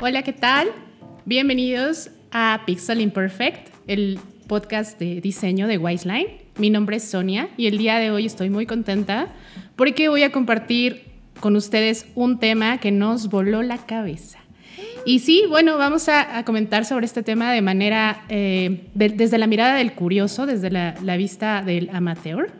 Hola, ¿qué tal? Bienvenidos a Pixel Imperfect, el podcast de diseño de Wiseline. Mi nombre es Sonia y el día de hoy estoy muy contenta porque voy a compartir con ustedes un tema que nos voló la cabeza. Y sí, bueno, vamos a, comentar sobre este tema de manera, eh, desde la mirada del curioso, desde la, vista del amateur.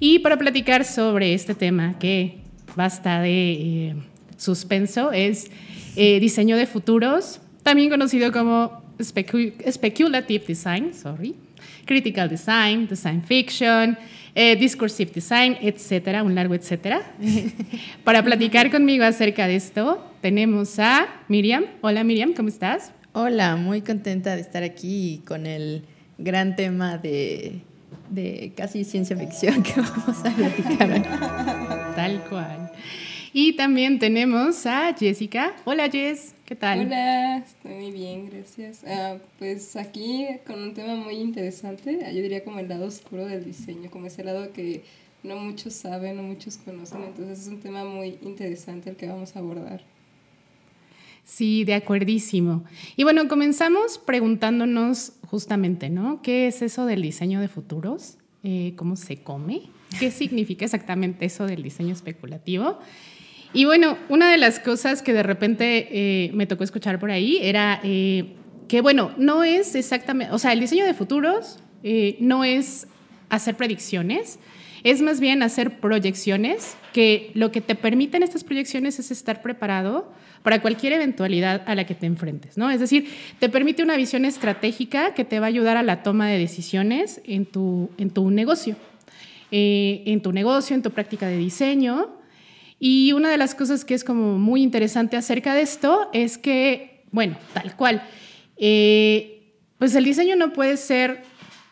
Y para platicar sobre este tema que basta de eh, suspenso, es eh, diseño de futuros, también conocido como speculative design, sorry, critical design, design fiction, eh, discursive design, etcétera, un largo etcétera. Para platicar conmigo acerca de esto, tenemos a Miriam. Hola Miriam, ¿cómo estás? Hola, muy contenta de estar aquí con el gran tema de, de casi ciencia ficción que vamos a platicar. Tal cual. Y también tenemos a Jessica. Hola Jess, ¿qué tal? Hola, estoy muy bien, gracias. Ah, pues aquí con un tema muy interesante, yo diría como el lado oscuro del diseño, como ese lado que no muchos saben, no muchos conocen, entonces es un tema muy interesante el que vamos a abordar. Sí, de acuerdísimo. Y bueno, comenzamos preguntándonos justamente, ¿no? ¿Qué es eso del diseño de futuros? Eh, ¿Cómo se come? ¿Qué significa exactamente eso del diseño especulativo? Y bueno, una de las cosas que de repente eh, me tocó escuchar por ahí era eh, que, bueno, no es exactamente, o sea, el diseño de futuros eh, no es hacer predicciones, es más bien hacer proyecciones, que lo que te permiten estas proyecciones es estar preparado para cualquier eventualidad a la que te enfrentes, ¿no? Es decir, te permite una visión estratégica que te va a ayudar a la toma de decisiones en tu, en tu negocio, en tu negocio, en tu práctica de diseño, y una de las cosas que es como muy interesante acerca de esto es que, bueno, tal cual, eh, pues el diseño no puede ser,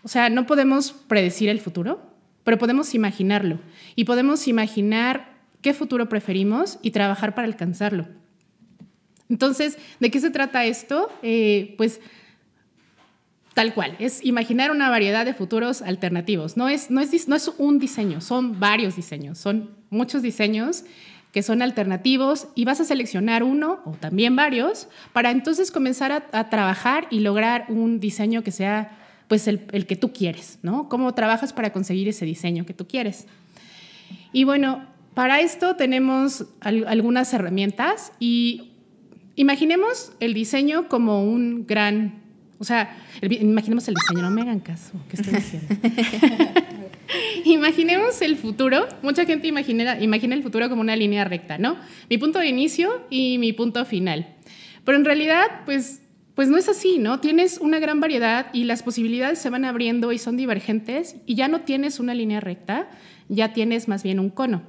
o sea, no podemos predecir el futuro, pero podemos imaginarlo y podemos imaginar qué futuro preferimos y trabajar para alcanzarlo. Entonces, ¿de qué se trata esto? Eh, pues tal cual, es imaginar una variedad de futuros alternativos. No es, no, es, no es un diseño, son varios diseños, son muchos diseños que son alternativos y vas a seleccionar uno o también varios para entonces comenzar a, trabajar y lograr un diseño que sea pues el, que tú quieres, ¿no? ¿Cómo trabajas para conseguir ese diseño que tú quieres? Y bueno, para esto tenemos algunas herramientas y imaginemos el diseño como un gran, o sea, imaginemos el diseño, no me hagan caso, ¿qué estoy diciendo? Imaginemos el futuro. Mucha gente imagina, imagina el futuro como una línea recta, ¿no? Mi punto de inicio y mi punto final. Pero en realidad, pues, pues no es así, ¿no? Tienes una gran variedad y las posibilidades se van abriendo y son divergentes y ya no tienes una línea recta, ya tienes más bien un cono.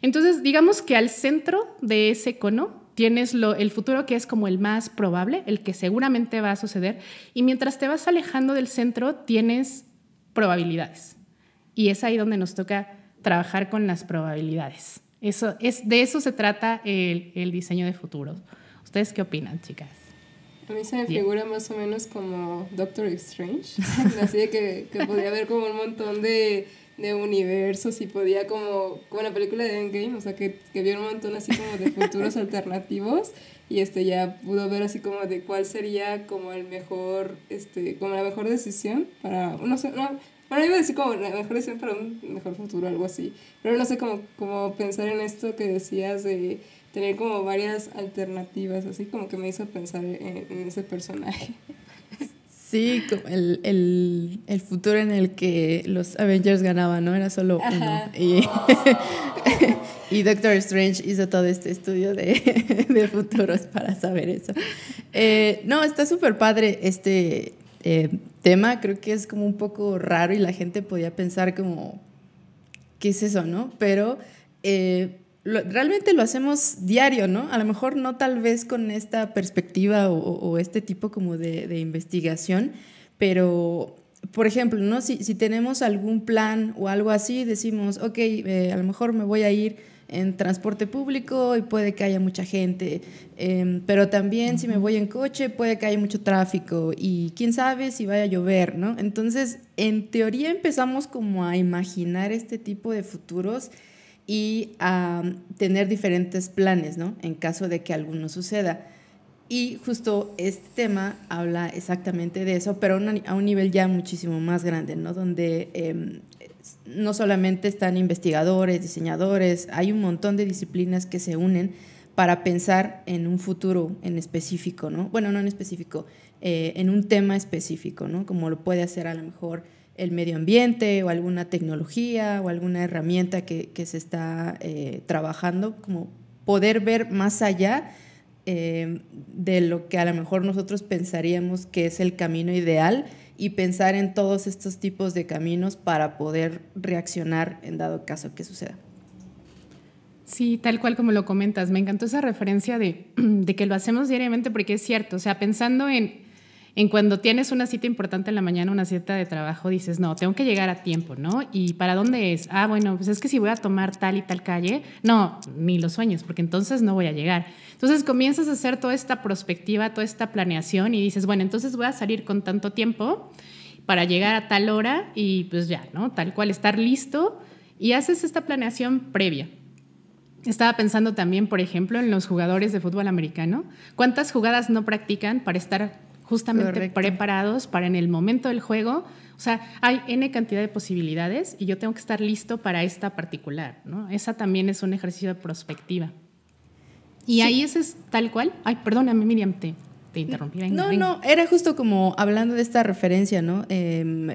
Entonces, digamos que al centro de ese cono tienes lo, el futuro que es como el más probable, el que seguramente va a suceder, y mientras te vas alejando del centro tienes probabilidades. Y es ahí donde nos toca trabajar con las probabilidades. Eso, es, de eso se trata el, el diseño de futuro. ¿Ustedes qué opinan, chicas? A mí se me figura más o menos como Doctor Strange, así de que, que podía haber como un montón de, de, universos y podía como, como la película de Endgame, o sea, que, que vio un montón así como de futuros alternativos y este ya pudo ver así como de cuál sería como el mejor, este, como la mejor decisión para, no sé, no, bueno, iba a decir como la mejor decisión para un mejor futuro, algo así. Pero no sé cómo, cómo pensar en esto que decías de tener como varias alternativas, así como que me hizo pensar en, ese personaje. Sí, el, el, el, futuro en el que los Avengers ganaban, ¿no? Era solo uno. Y, y, Doctor Strange hizo todo este estudio de, de futuros para saber eso. Eh, no, está súper padre este eh, tema, creo que es como un poco raro y la gente podía pensar como, ¿qué es eso, no? Pero eh, realmente lo hacemos diario, ¿no? A lo mejor no tal vez con esta perspectiva o, este tipo como de, investigación, pero por ejemplo, ¿no? Si, si, tenemos algún plan o algo así, decimos, ok, eh, a lo mejor me voy a ir en transporte público y puede que haya mucha gente, em, pero también si me voy en coche puede que haya mucho tráfico y quién sabe si vaya a llover, ¿no? Entonces, en teoría empezamos como a imaginar este tipo de futuros y a tener diferentes planes, ¿no? En caso de que alguno suceda. Y justo este tema habla exactamente de eso, pero a un nivel ya muchísimo más grande, ¿no? Donde em, no solamente están investigadores, diseñadores, hay un montón de disciplinas que se unen para pensar en un futuro en específico, ¿no? Bueno, no en específico, eh, en un tema específico, ¿no? Como lo puede hacer a lo mejor el medio ambiente o alguna tecnología o alguna herramienta que, se está eh, trabajando, como poder ver más allá eh, de lo que a lo mejor nosotros pensaríamos que es el camino ideal y pensar en todos estos tipos de caminos para poder reaccionar en dado caso que suceda. Sí, tal cual como lo comentas. Me encantó esa referencia de, de que lo hacemos diariamente porque es cierto. O sea, pensando en en cuando tienes una cita importante en la mañana, una cita de trabajo, dices, no, tengo que llegar a tiempo, ¿no? ¿Y para dónde es? Ah, bueno, pues es que si voy a tomar tal y tal calle, no, ni los sueños, porque entonces no voy a llegar. Entonces comienzas a hacer toda esta perspectiva, toda esta planeación y dices, bueno, entonces voy a salir con tanto tiempo para llegar a tal hora y pues ya, ¿no? Tal cual, estar listo y haces esta planeación previa. Estaba pensando también, por ejemplo, en los jugadores de fútbol americano. ¿Cuántas jugadas no practican para estar justamente preparados para en el momento del juego. O sea, hay N cantidad de posibilidades y yo tengo que estar listo para esta particular, ¿no? Esa también es un ejercicio de prospectiva. Y ahí ese es tal cual. Ay, perdóname, Miriam, te, te interrumpí. no, no, era justo como hablando de esta referencia, ¿no? Em,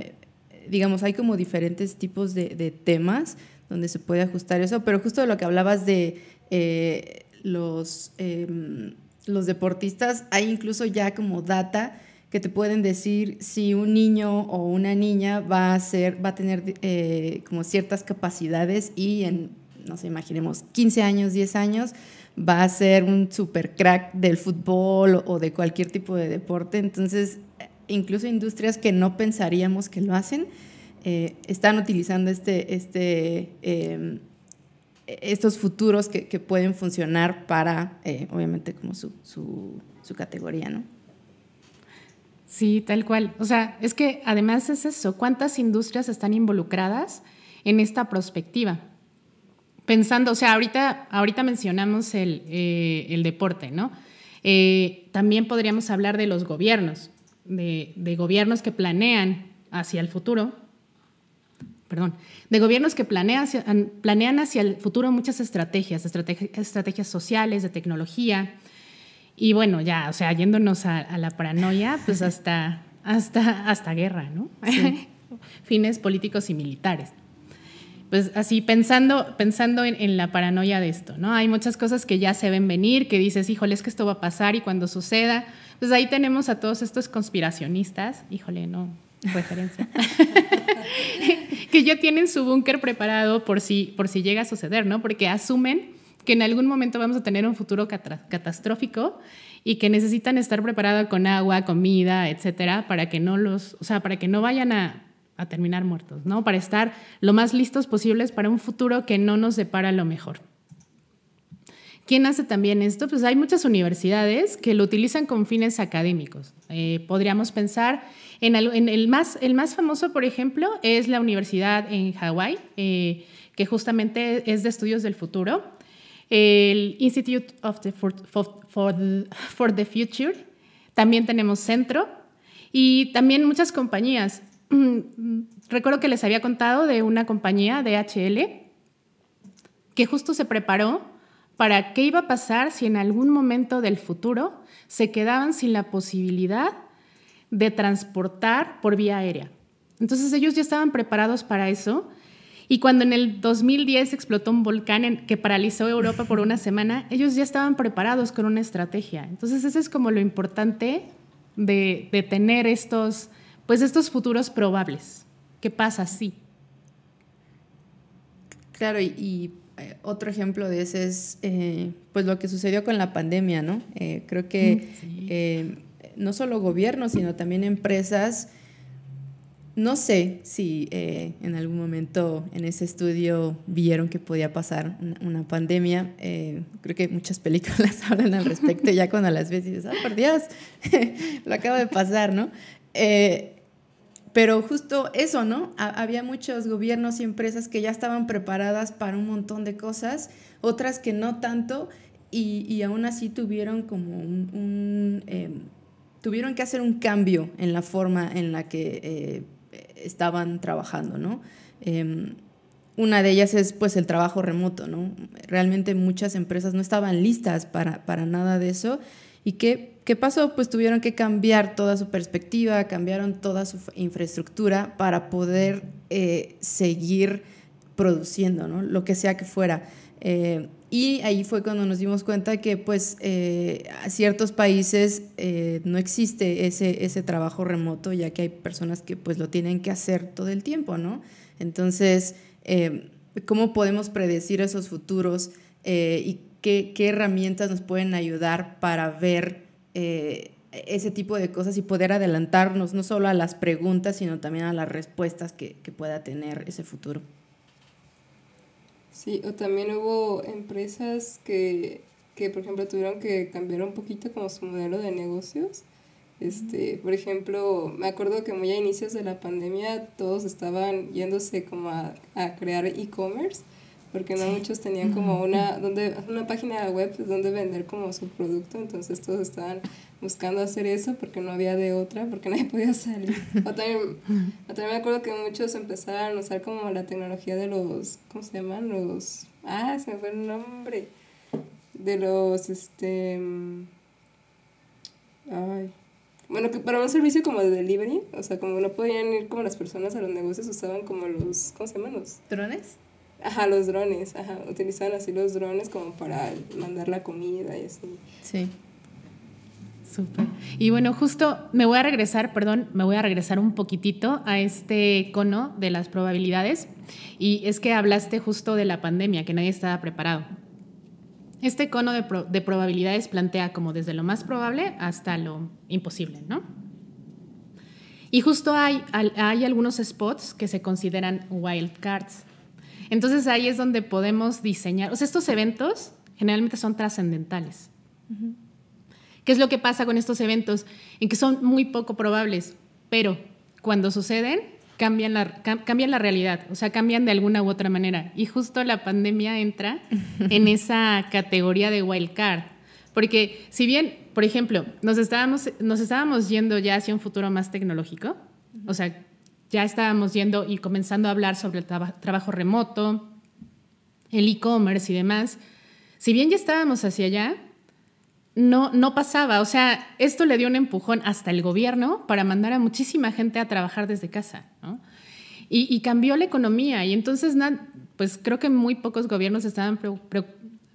digamos, hay como diferentes tipos de, temas donde se puede ajustar eso, pero justo de lo que hablabas de eh, los... Em, los deportistas, hay incluso ya como data que te pueden decir si un niño o una niña va a, ser, va a tener eh, como ciertas capacidades y en, no sé, imaginemos 15 años, 10 años, va a ser un super crack del fútbol o de cualquier tipo de deporte. Entonces, incluso industrias que no pensaríamos que lo hacen, eh, están utilizando este, este em, estos futuros que, pueden funcionar para, eh, obviamente, como su, su, su, categoría, ¿no? Sí, tal cual. O sea, es que además es eso, ¿cuántas industrias están involucradas en esta perspectiva? Pensando, o sea, ahorita, ahorita mencionamos el, eh, el deporte, ¿no? Eh, también podríamos hablar de los gobiernos, de, de gobiernos que planean hacia el futuro, perdón, de gobiernos que planean hacia, el futuro muchas estrategias, estrategias sociales, de tecnología. Y bueno, ya, o sea, yéndonos a, la paranoia, pues hasta, hasta, hasta guerra, ¿no? Fines políticos y militares. Pues así, pensando, pensando en, en, la paranoia de esto, ¿no? Hay muchas cosas que ya se ven venir, que dices, híjole, es que esto va a pasar y cuando suceda, pues ahí tenemos a todos estos conspiracionistas, híjole, no, que ya tienen su búnker preparado por si, por si llega a suceder, ¿no? Porque asumen que en algún momento vamos a tener un futuro catastrófico y que necesitan estar preparados con agua, comida, etcétera, para que no los, o sea, para que no vayan a, a terminar muertos, ¿no? Para estar lo más listos posibles para un futuro que no nos depara lo mejor. ¿Quién hace también esto? Pues hay muchas universidades que lo utilizan con fines académicos. Eh, podríamos pensar en, el, más, el más famoso, por ejemplo, es la universidad en Hawái, eh, que justamente es de estudios del futuro. El Institute of the for, for, the Future. También tenemos Centro y también muchas compañías. Recuerdo que les había contado de una compañía, DHL, que justo se preparó para qué iba a pasar si en algún momento del futuro se quedaban sin la posibilidad de transportar por vía aérea. Entonces ellos ya estaban preparados para eso y cuando en el 2010 explotó un volcán que paralizó Europa por una semana, ellos ya estaban preparados con una estrategia. Entonces eso es como lo importante de, tener estos, pues estos futuros probables. ¿Qué pasa? Sí. Claro, y otro ejemplo de ese es eh, pues lo que sucedió con la pandemia, ¿no? Eh, creo que no solo gobiernos, sino también empresas. No sé si en algún momento en ese estudio vieron que podía pasar una, pandemia. creo que muchas películas hablan al respecto. ya cuando las ves dices, ¡ah, por Dios! lo acaba de pasar, ¿no? Pero justo eso, ¿no? había muchos gobiernos y empresas que ya estaban preparadas para un montón de cosas, otras que no tanto, y, y, aún así tuvieron como un... Em, tuvieron que hacer un cambio en la forma en la que eh, estaban trabajando, ¿no? Em, una de ellas es pues el trabajo remoto, ¿no? Realmente muchas empresas no estaban listas para, para nada de eso. ¿Y qué, qué pasó? Pues tuvieron que cambiar toda su perspectiva, cambiaron toda su infraestructura para poder eh, seguir produciendo, ¿no? Lo que sea que fuera. Eh, y ahí fue cuando nos dimos cuenta que pues eh, a ciertos países no existe ese, ese trabajo remoto, ya que hay personas que pues lo tienen que hacer todo el tiempo, ¿no? Entonces, cómo podemos predecir esos futuros y qué, herramientas nos pueden ayudar para ver eh, ese tipo de cosas y poder adelantarnos no solo a las preguntas, sino también a las respuestas que, pueda tener ese futuro. Sí, o también hubo empresas que, que, por ejemplo, tuvieron que cambiar un poquito como su modelo de negocios. Este, por ejemplo, me acuerdo que muy a inicios de la pandemia todos estaban yéndose como a, a crear e-commerce, porque no muchos tenían como una, donde, una página web donde vender como su producto, entonces todos estaban buscando hacer eso porque no había de otra, porque nadie podía salir. O también, también me acuerdo que muchos empezaron a usar como la tecnología de los, ¿cómo se llaman? Los, ah, se me fue el nombre, de los, este, ay, bueno, que para un servicio como de delivery, o sea, como no podían ir como las personas a los negocios, usaban como los, ¿cómo se llaman? Los drones. Ajá, los drones, ajá, utilizaban así los drones como para mandar la comida y así. Sí. Súper. Y bueno, justo me voy a regresar, perdón, me voy a regresar un poquitito a este cono de las probabilidades. Y es que hablaste justo de la pandemia, que nadie estaba preparado. Este cono de, probabilidades plantea como desde lo más probable hasta lo imposible, ¿no? Y justo hay, hay algunos spots que se consideran wild cards. Entonces ahí es donde podemos diseñar, o sea, estos eventos generalmente son trascendentales. ¿Qué es lo que pasa con estos eventos? En que son muy poco probables, pero cuando suceden cambian la, cambian la realidad, o sea, cambian de alguna u otra manera. Y justo la pandemia entra en esa categoría de wild card. Porque si bien, por ejemplo, nos estábamos, nos estábamos yendo ya hacia un futuro más tecnológico, o sea, ya estábamos yendo y comenzando a hablar sobre el trabajo remoto, el e-commerce y demás, si bien ya estábamos hacia allá, no, no pasaba. O sea, esto le dio un empujón hasta el gobierno para mandar a muchísima gente a trabajar desde casa. Y, cambió la economía. Y entonces, pues creo que muy pocos gobiernos estaban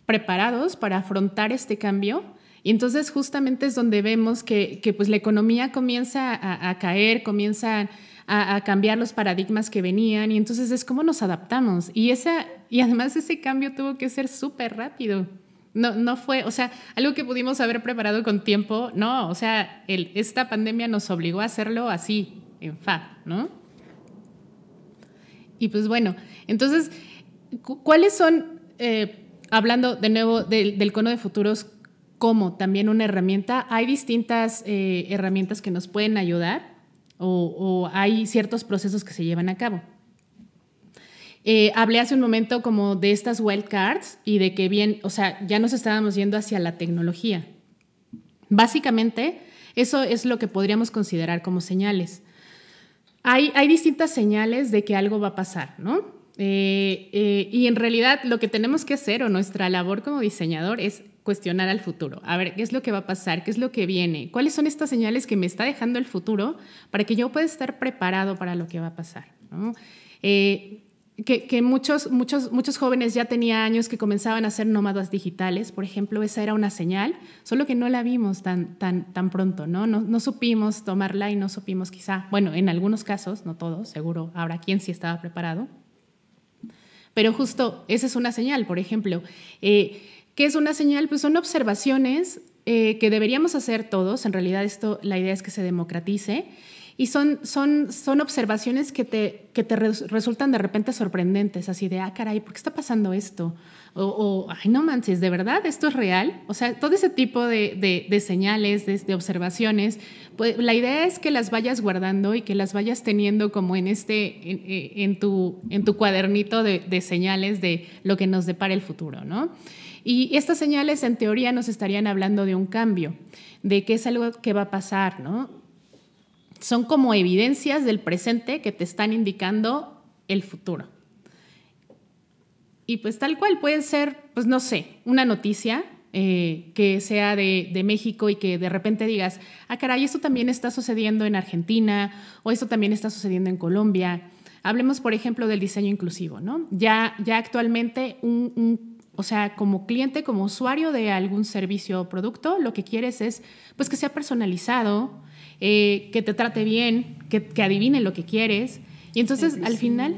preparados para afrontar este cambio. Y entonces justamente es donde vemos que, pues la economía comienza a, caer, comienza a, cambiar los paradigmas que venían y entonces es cómo nos adaptamos. Y, esa, y además ese cambio tuvo que ser súper rápido. No, no fue, o sea, algo que pudimos haber preparado con tiempo, no, o sea, el, esta pandemia nos obligó a hacerlo así, en fa, ¿no? Y pues bueno, entonces, ¿cuáles son, eh, hablando de nuevo del, cono de futuros como también una herramienta, hay distintas eh, herramientas que nos pueden ayudar o, hay ciertos procesos que se llevan a cabo. Eh, hablé hace un momento como de estas wildcards y de que bien, o sea, ya nos estábamos yendo hacia la tecnología. Básicamente, eso es lo que podríamos considerar como señales. Hay, hay distintas señales de que algo va a pasar, ¿no? Eh, eh, y en realidad lo que tenemos que hacer o nuestra labor como diseñador es cuestionar al futuro. A ver, ¿qué es lo que va a pasar? ¿Qué es lo que viene? ¿Cuáles son estas señales que me está dejando el futuro para que yo pueda estar preparado para lo que va a pasar? ¿no? que, muchos, muchos, muchos jóvenes ya tenía años que comenzaban a ser nómadas digitales, por ejemplo, esa era una señal, solo que no la vimos tan, tan, tan pronto, ¿no? ¿no? No supimos tomarla y no supimos quizá, bueno, en algunos casos, no todos, seguro habrá quien sí estaba preparado, pero justo esa es una señal, por ejemplo. Eh, ¿Qué es una señal? Pues son observaciones eh, que deberíamos hacer todos, en realidad esto, la idea es que se democratice, Y son, son, son observaciones que te, que te resultan de repente sorprendentes, así de, ah, caray, ¿por qué está pasando esto? O, ay, no manches, ¿de verdad esto es real? O sea, todo ese tipo de, de, señales, de, observaciones, pues la idea es que las vayas guardando y que las vayas teniendo como en, este, en, en tu, en tu cuadernito de, señales de lo que nos depara el futuro, ¿no? Y estas señales en teoría nos estarían hablando de un cambio, de que es algo que va a pasar, ¿no? Son como evidencias del presente que te están indicando el futuro. Y pues tal cual puede ser, pues no sé, una noticia eh, que sea de, de, México y que de repente digas, ah, caray, esto también está sucediendo en Argentina o esto también está sucediendo en Colombia. Hablemos, por ejemplo, del diseño inclusivo, ¿no? Ya, ya actualmente un, o sea, como cliente, como usuario de algún servicio o producto, lo que quieres es pues que sea personalizado, eh, que te trate bien, que, que, adivine lo que quieres. Y entonces al final,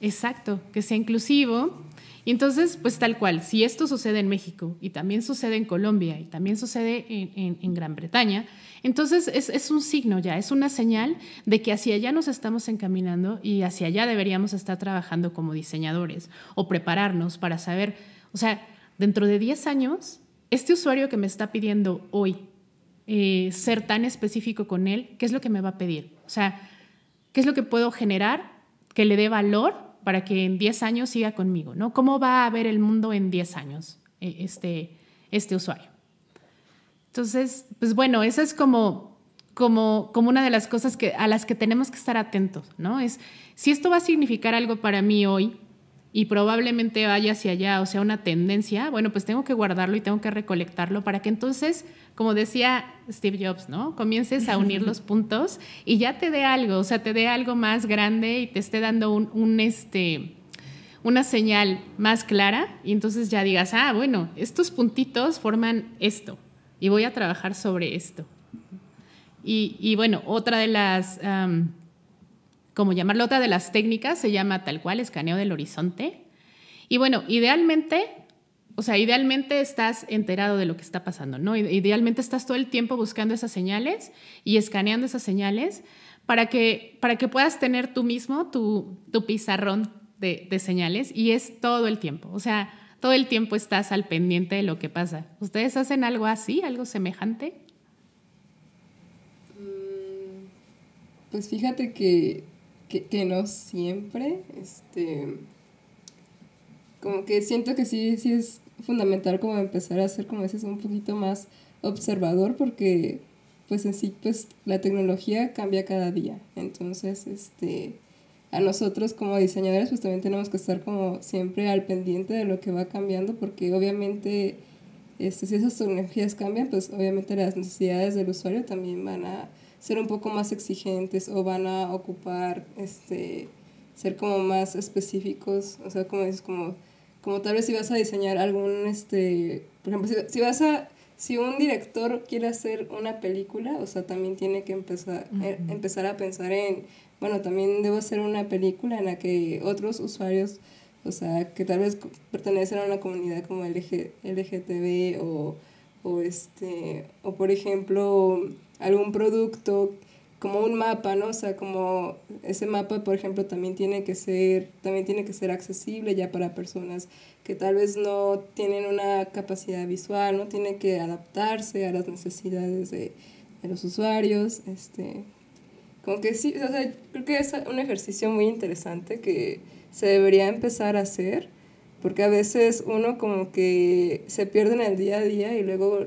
exacto, que sea inclusivo y entonces, pues tal cual, si esto sucede en México y también sucede en Colombia y también sucede en, Gran Bretaña, entonces es, un signo ya, es una señal de que hacia allá nos estamos encaminando y hacia allá deberíamos estar trabajando como diseñadores o prepararnos para saber, o sea, dentro de 10 años, este usuario que me está pidiendo hoy eh, ser tan específico con él, ¿qué es lo que me va a pedir? O sea, ¿qué es lo que puedo generar que le dé valor para que en 10 años siga conmigo, ¿no? ¿Cómo va a ver el mundo en 10 años eh, este, este usuario? Entonces, pues bueno, esa es como, como, como una de las cosas que, a las que tenemos que estar atentos, ¿no? Es, si esto va a significar algo para mí hoy, y probablemente vaya hacia allá, o sea, una tendencia, bueno, pues tengo que guardarlo y tengo que recolectarlo para que entonces, como decía Steve Jobs, ¿no? Comiences a unir los puntos y ya te dé algo, o sea, te dé algo más grande y te esté dando un, este, una señal más clara y entonces ya digas, ah, bueno, estos puntitos forman esto y voy a trabajar sobre esto. Y, bueno, otra de las como llamarlo, otra de las técnicas se llama tal cual escaneo del horizonte. Y bueno, idealmente, o sea, idealmente estás enterado de lo que está pasando, ¿no? Idealmente estás todo el tiempo buscando esas señales y escaneando esas señales para que, para que puedas tener tú mismo tu, tu pizarrón de, de señales y es todo el tiempo, o sea, todo el tiempo estás al pendiente de lo que pasa. ¿Ustedes hacen algo así, algo semejante? Mm, pues fíjate que que, no siempre, este, como que siento que sí, sí es fundamental como empezar a ser, como dices, un poquito más observador porque pues en sí pues la tecnología cambia cada día. Entonces este a nosotros como diseñadores pues también tenemos que estar como siempre al pendiente de lo que va cambiando porque obviamente este, si esas tecnologías cambian pues obviamente las necesidades del usuario también van a ser un poco más exigentes o van a ocupar, este, ser como más específicos, o sea, como dices, como, como tal vez si vas a diseñar algún, este, por ejemplo, si, si vas a, si un director quiere hacer una película, o sea, también tiene que empezar, eh, empezar a pensar en, bueno, también debo hacer una película en la que otros usuarios, o sea, que tal vez pertenecen a una comunidad como LG, LGTB o, o, este, o por ejemplo, algún producto como un mapa, ¿no? O sea, como ese mapa, por ejemplo, también tiene que ser, también tiene que ser accesible ya para personas que tal vez no tienen una capacidad visual, ¿no? Tiene que adaptarse a las necesidades de, de los usuarios, este, como que sí, o sea, creo que es un ejercicio muy interesante que se debería empezar a hacer, porque a veces uno como que se pierde en el día a día y luego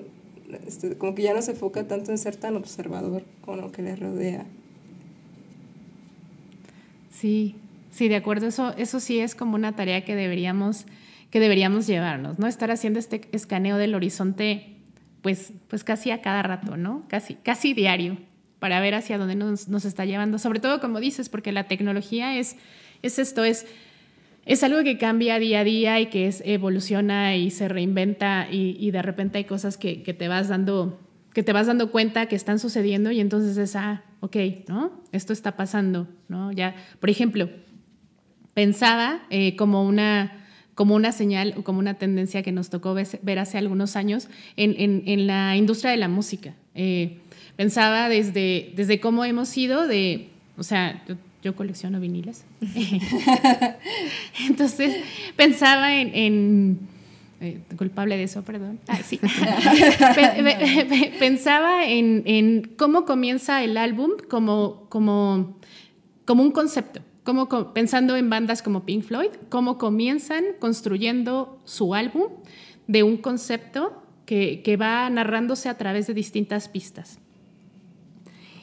este, como que ya no se enfoca tanto en ser tan observador con lo que le rodea. Sí, sí, de acuerdo, eso, eso sí es como una tarea que deberíamos, que deberíamos llevarnos, ¿no? Estar haciendo este escaneo del horizonte, pues, pues casi a cada rato, ¿no? Casi, casi diario, para ver hacia dónde nos, nos está llevando, sobre todo como dices, porque la tecnología es, es esto, es es algo que cambia día a día y que es, evoluciona y se reinventa y, de repente hay cosas que, te vas dando que te vas dando cuenta que están sucediendo y entonces es, ah, ok, ¿no? Esto está pasando, ¿no? Ya, por ejemplo, pensaba eh, como, una, como una señal o como una tendencia que nos tocó ver hace algunos años en, la industria de la música. Eh, pensaba desde, desde cómo hemos ido de, o sea, yo, colecciono viniles. Entonces pensaba en, eh, culpable de eso, perdón. sí. Pensaba en, cómo comienza el álbum como, como, como un concepto, como, pensando en bandas como Pink Floyd, cómo comienzan construyendo su álbum de un concepto que, que va narrándose a través de distintas pistas.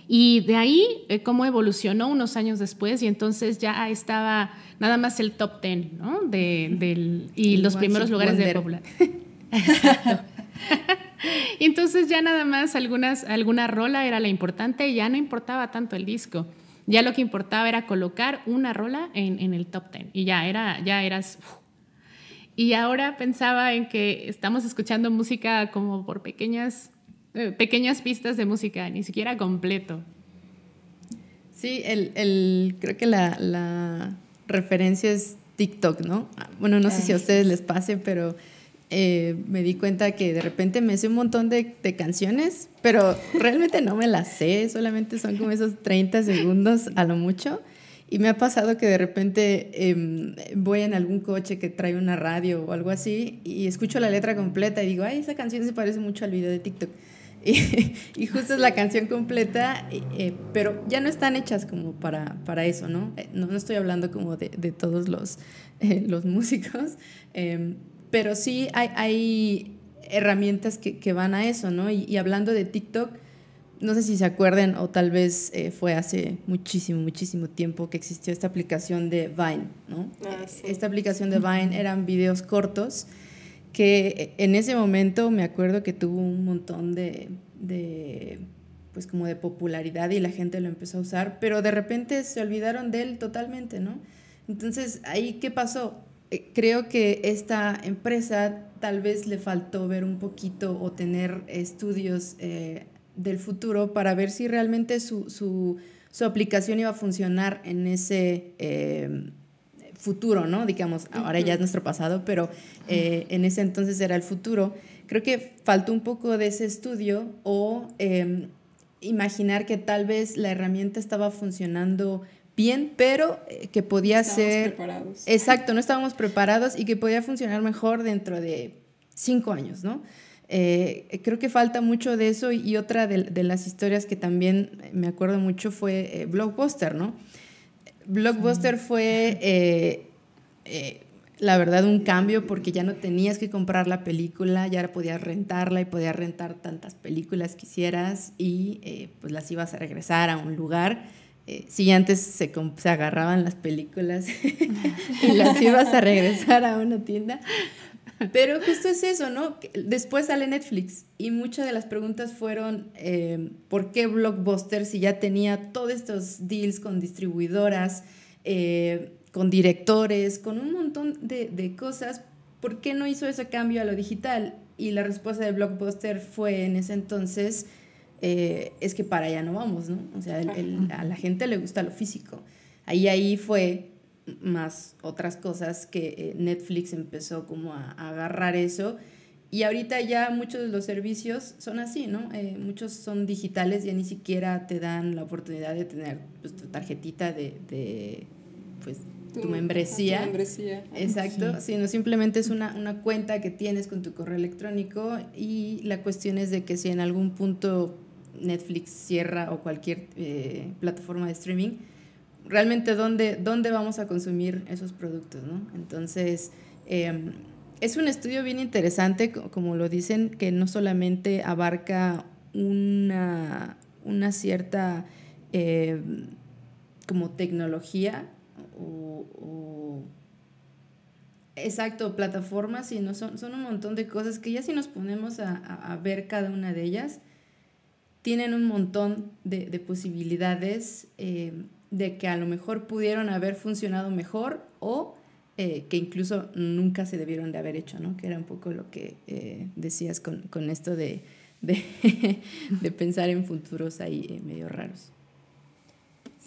Y de ahí, eh, cómo evolucionó unos años después, y entonces ya estaba nada más el top ten, ¿no? De, del, y los primeros lugares de popular. y entonces ya nada más algunas, alguna rola era la importante ya no importaba tanto el disco. Ya lo que importaba era colocar una rola en, en el top ten. Y ya, era, ya eras... Y ahora pensaba en que estamos escuchando música como por pequeñas pequeñas pistas de música, ni siquiera completo. Sí, el, el creo que la, la, referencia es TikTok, ¿no? Bueno, no sé si a ustedes les pase, pero eh, me di cuenta que de repente me sé un montón de, de, canciones, pero realmente no me las sé, solamente son como esos 30 segundos a lo mucho. Y me ha pasado que de repente em, voy en algún coche que trae una radio o algo así y escucho la letra completa y digo, ay, esa canción se parece mucho al video de TikTok. Y, justo es la canción completa, eh, pero ya no están hechas como para, para eso, ¿no? Eh, ¿no? No, estoy hablando como de, de todos los, eh, los músicos, em, pero sí hay, hay herramientas que, que, van a eso, ¿no? Y, hablando de TikTok, no sé si se acuerdan o tal vez fue hace muchísimo, muchísimo tiempo que existió esta aplicación de Vine, ¿no? Ah, esta aplicación de Vine eran videos cortos que en ese momento me acuerdo que tuvo un montón de, de, pues como de popularidad y la gente lo empezó a usar, pero de repente se olvidaron de él totalmente, ¿no? Entonces, ahí, ¿qué pasó? Eh, creo que esta empresa tal vez le faltó ver un poquito o tener estudios eh, del futuro para ver si realmente su, su, su, aplicación iba a funcionar en ese... Eh, futuro, ¿no? Digamos, ahora ya es nuestro pasado, pero eh, en ese entonces era el futuro. Creo que faltó un poco de ese estudio o em, imaginar que tal vez la herramienta estaba funcionando bien, pero eh, que podía ser... Preparados. Exacto, no estábamos preparados y que podía funcionar mejor dentro de cinco años, ¿no? Eh, creo que falta mucho de eso y otra de, las historias que también me acuerdo mucho fue Blockbuster, ¿no? Blockbuster fue, eh, eh, la verdad, un cambio porque ya no tenías que comprar la película, ya podías rentarla y podías rentar tantas películas quisieras y eh, pues las ibas a regresar a un lugar. si antes se, se, agarraban las películas y las ibas a regresar a una tienda, pero justo es eso, ¿no? Después sale Netflix y muchas de las preguntas fueron, eh, ¿por qué Blockbuster si ya tenía todos estos deals con distribuidoras, eh, con directores, con un montón de, de, cosas? ¿Por qué no hizo ese cambio a lo digital? Y la respuesta de Blockbuster fue en ese entonces, eh, es que para allá no vamos, ¿no? O sea, a la gente le gusta lo físico. Ahí, ahí fue más otras cosas que eh, Netflix empezó como a, agarrar eso. Y ahorita ya muchos de los servicios son así, ¿no? Eh, muchos son digitales, ya ni siquiera te dan la oportunidad de tener pues, tu tarjetita de, de pues, tu, membresía. Tu membresía. Exacto, sino simplemente es una, una, cuenta que tienes con tu correo electrónico y la cuestión es de que si en algún punto Netflix cierra o cualquier eh, plataforma de streaming, realmente dónde, dónde vamos a consumir esos productos, ¿no? Entonces, em, es un estudio bien interesante, como lo dicen, que no solamente abarca una, una cierta em, como tecnología o, exacto, plataformas, sino son, son un montón de cosas que ya si nos ponemos a, a, ver cada una de ellas, tienen un montón de, de posibilidades em, de que a lo mejor pudieron haber funcionado mejor o eh, que incluso nunca se debieron de haber hecho, ¿no? Que era un poco lo que eh, decías con, con, esto de, de, de, pensar en futuros ahí eh, medio raros.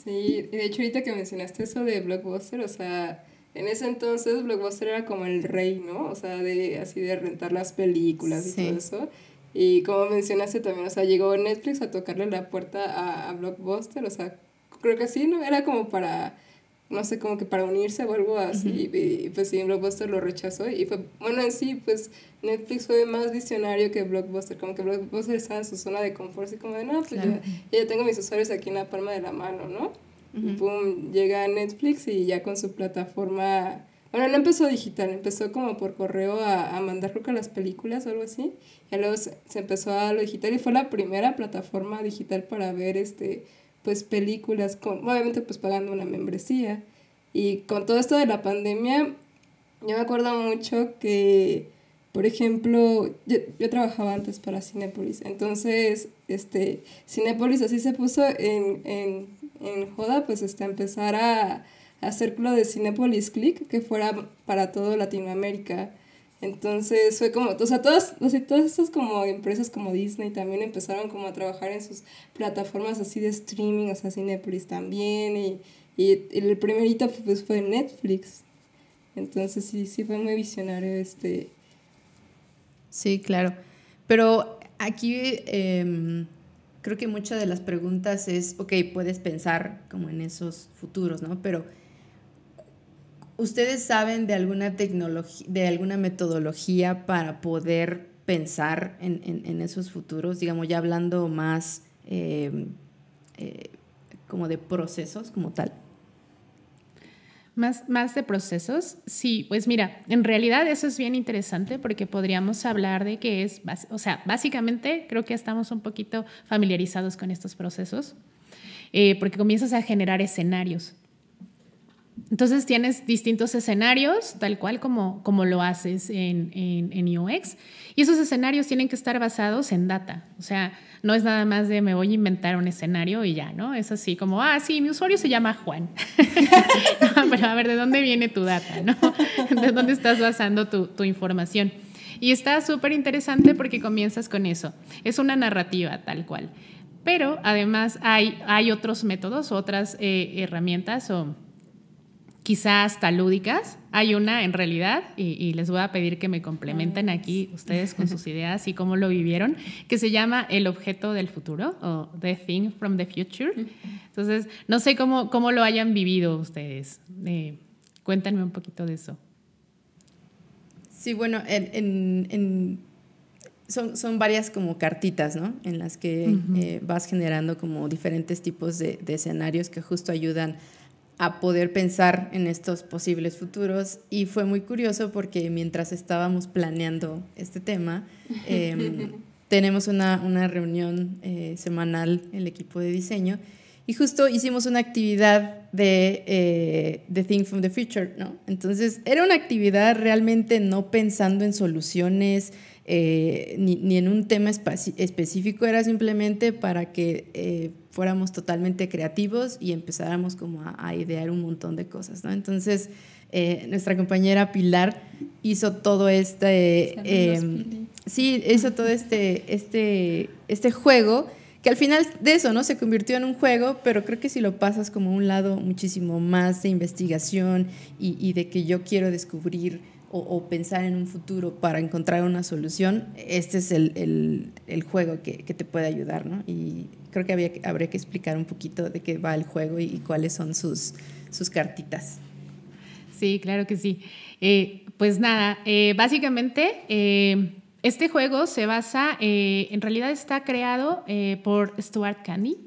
Sí, y de hecho ahorita que mencionaste eso de Blockbuster, o sea, en ese entonces Blockbuster era como el rey, ¿no? O sea, de así de rentar las películas y todo eso. Y como mencionaste también, o sea, llegó Netflix a tocarle la puerta a, a Blockbuster, o sea, creo que sí, ¿no? Era como para no sé, como que para unirse o algo así, y, pues sí, Blockbuster lo rechazó, y fue, bueno, en sí, pues Netflix fue más visionario que Blockbuster, como que Blockbuster estaba en su zona de confort, así como de, no, pues ya, ya, tengo mis usuarios aquí en la palma de la mano, ¿no? Y pum, llega Netflix y ya con su plataforma, bueno, no empezó digital, empezó como por correo a, a mandar creo que las películas o algo así, y luego se, se empezó a lo digital y fue la primera plataforma digital para ver este pues películas, obviamente pues pagando una membresía. Y con todo esto de la pandemia, yo me acuerdo mucho que, por ejemplo, yo, yo trabajaba antes para Cinepolis, entonces, este, Cinepolis así se puso en, en, en joda, pues, este, empezar a, a hacer lo de Cinepolis Click, que fuera para todo Latinoamérica. Entonces fue como, o sea, todas, o sea, todas estas como empresas como Disney también empezaron como a trabajar en sus plataformas así de streaming, o sea, Cinepolis también, y, y el primerito pues fue Netflix. Entonces sí, sí fue muy visionario este. Sí, claro. Pero aquí eh, creo que muchas de las preguntas es, ok, puedes pensar como en esos futuros, ¿no? Pero ¿Ustedes saben de alguna tecnología, de alguna metodología para poder pensar en, esos futuros? Digamos, ya hablando más eh, eh, como de procesos como tal. Más, más de procesos, sí, pues mira, en realidad eso es bien interesante porque podríamos hablar de que es, o sea, básicamente creo que estamos un poquito familiarizados con estos procesos, eh, porque comienzas a generar escenarios. Entonces tienes distintos escenarios, tal cual como, como lo haces en, en, en, UX, y esos escenarios tienen que estar basados en data. O sea, no es nada más de me voy a inventar un escenario y ya, ¿no? Es así como, ah, sí, mi usuario se llama Juan. no, pero a ver, ¿de dónde viene tu data, no? ¿De dónde estás basando tu, tu información? Y está súper interesante porque comienzas con eso. Es una narrativa tal cual. Pero además hay, hay otros métodos, otras eh, herramientas o quizás hasta lúdicas. Hay una en realidad, y, les voy a pedir que me complementen aquí ustedes con sus ideas y cómo lo vivieron, que se llama El objeto del futuro o The Thing from the Future. Entonces, no sé cómo, cómo lo hayan vivido ustedes. Eh, cuéntenme un poquito de eso. Sí, bueno, en, en, son, son, varias como cartitas, ¿no? En las que uh -huh. eh, vas generando como diferentes tipos de, de escenarios que justo ayudan a poder pensar en estos posibles futuros y fue muy curioso porque mientras estábamos planeando este tema, eh, tenemos una, una reunión eh, semanal, el equipo de diseño, y justo hicimos una actividad de eh, The Thing from the Future, ¿no? Entonces era una actividad realmente no pensando en soluciones, eh, ni, ni, en un tema específico, era simplemente para que eh, fuéramos totalmente creativos y empezáramos como a, a, idear un montón de cosas, ¿no? Entonces, eh, nuestra compañera Pilar hizo todo este, sí, hizo todo este, este, este juego que al final de eso, ¿no? Se convirtió en un juego, pero creo que si lo pasas como un lado muchísimo más de investigación y, y de que yo quiero descubrir o, pensar en un futuro para encontrar una solución, este es el, el, juego que, que, te puede ayudar, ¿no? Y creo que había, habría que explicar un poquito de qué va el juego y, y cuáles son sus, sus cartitas. Sí, claro que sí. Eh, pues nada, eh, básicamente eh, este juego se basa, en realidad está creado por Stuart Candy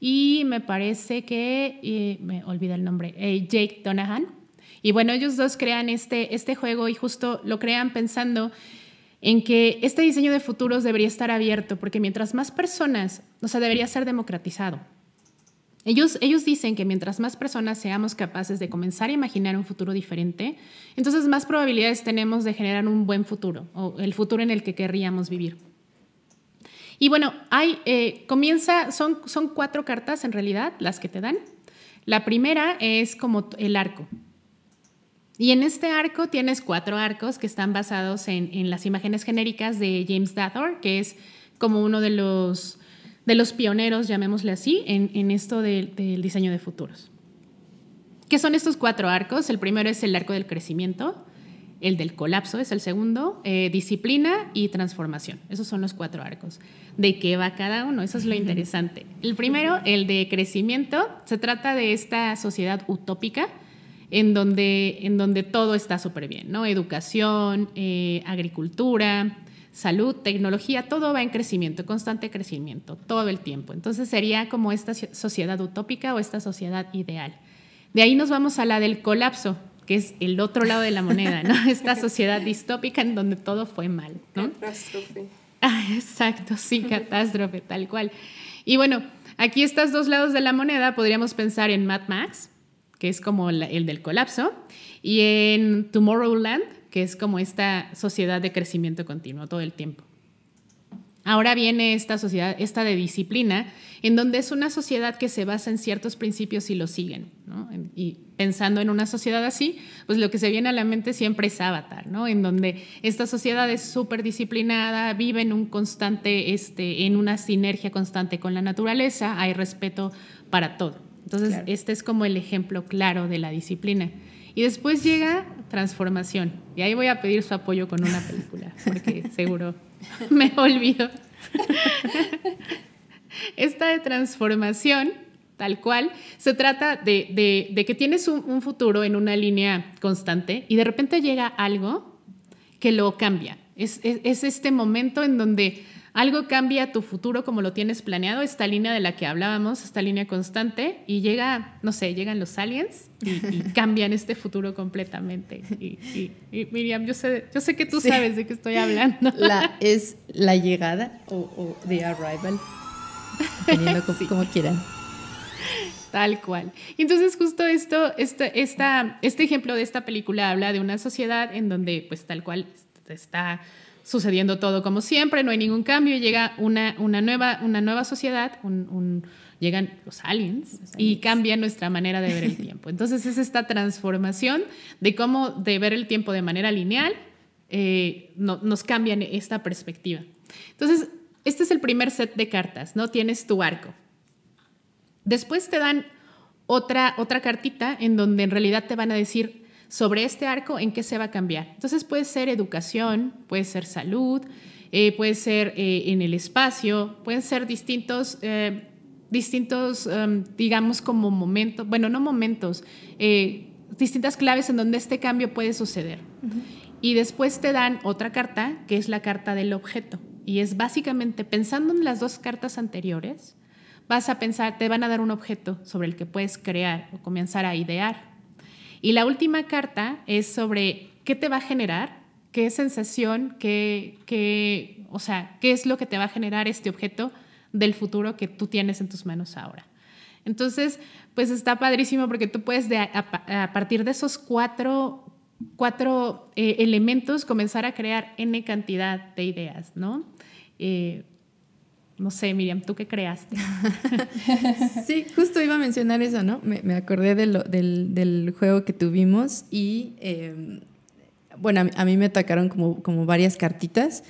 y me parece que, me olvida el nombre, Jake Donahan y bueno, ellos dos crean este, este juego y justo lo crean pensando en que este diseño de futuros debería estar abierto, porque mientras más personas, o sea, debería ser democratizado. Ellos, ellos dicen que mientras más personas seamos capaces de comenzar a imaginar un futuro diferente, entonces más probabilidades tenemos de generar un buen futuro, o el futuro en el que querríamos vivir. Y bueno, hay, eh, comienza, son, son cuatro cartas en realidad las que te dan. La primera es como el arco. Y en este arco tienes cuatro arcos que están basados en, en las imágenes genéricas de James Dathor, que es como uno de los, de los pioneros, llamémosle así, en, en esto de, del diseño de futuros. ¿Qué son estos cuatro arcos? El primero es el arco del crecimiento, el del colapso es el segundo, eh, disciplina y transformación. Esos son los cuatro arcos. ¿De qué va cada uno? Eso es lo interesante. El primero, el de crecimiento, se trata de esta sociedad utópica en donde, en donde todo está súper bien, ¿no? Educación, eh, agricultura, salud, tecnología, todo va en crecimiento, constante crecimiento, todo el tiempo. Entonces sería como esta sociedad utópica o esta sociedad ideal. De ahí nos vamos a la del colapso, que es el otro lado de la moneda, ¿no? Esta sociedad distópica en donde todo fue mal, ¿no? Catástrofe. Ah, exacto, sí, catástrofe, tal cual. Y bueno, aquí estos dos lados de la moneda podríamos pensar en Mad Max, que es como el del colapso, y en Tomorrowland, que es como esta sociedad de crecimiento continuo todo el tiempo. Ahora viene esta sociedad, esta de disciplina, en donde es una sociedad que se basa en ciertos principios y los siguen. Y pensando en una sociedad así, pues lo que se viene a la mente siempre es Avatar, ¿no? en donde esta sociedad es súper disciplinada, vive en un constante, este, en una sinergia constante con la naturaleza, hay respeto para todo. Entonces, este es como el ejemplo claro de la disciplina. Y después llega transformación. Y ahí voy a pedir su apoyo con una película, porque seguro me olvido. Esta de transformación, tal cual, se trata de, que tienes un, futuro en una línea constante y de repente llega algo que lo cambia. es este momento en donde algo cambia tu futuro como lo tienes planeado, esta línea de la que hablábamos, esta línea constante, y llega, no sé, llegan los aliens y, cambian este futuro completamente. Y, Miriam, yo sé, yo sé que tú sabes de qué estoy hablando. La, es la llegada o, the arrival, dependiendo como, quieran. Tal cual. Entonces justo esto, este, esta, este ejemplo de esta película habla de una sociedad en donde pues tal cual está sucediendo todo como siempre, no hay ningún cambio, llega una, una, nueva, una nueva sociedad, llegan los aliens, y cambia nuestra manera de ver el tiempo. Entonces es esta transformación de cómo de ver el tiempo de manera lineal eh, nos cambian esta perspectiva. Entonces, este es el primer set de cartas, ¿no? Tienes tu arco. Después te dan otra, otra cartita en donde en realidad te van a decir sobre este arco en qué se va a cambiar. Entonces puede ser educación, puede ser salud, eh, puede ser eh, en el espacio, pueden ser distintos, eh, distintos em, digamos, como momentos, bueno, no momentos, distintas claves en donde este cambio puede suceder. Y después te dan otra carta, que es la carta del objeto. Y es básicamente pensando en las dos cartas anteriores, vas a pensar, te van a dar un objeto sobre el que puedes crear o comenzar a idear. Y la última carta es sobre qué te va a generar, qué sensación, qué, o sea, qué es lo que te va a generar este objeto del futuro que tú tienes en tus manos ahora. Entonces, pues está padrísimo porque tú puedes a, partir de esos cuatro, cuatro eh, elementos comenzar a crear N cantidad de ideas, ¿no? Eh, no sé, Miriam, ¿tú qué creaste? sí, justo iba a mencionar eso, ¿no? Me, acordé del, juego que tuvimos y, em, bueno, a mí, me tocaron como, como varias cartitas.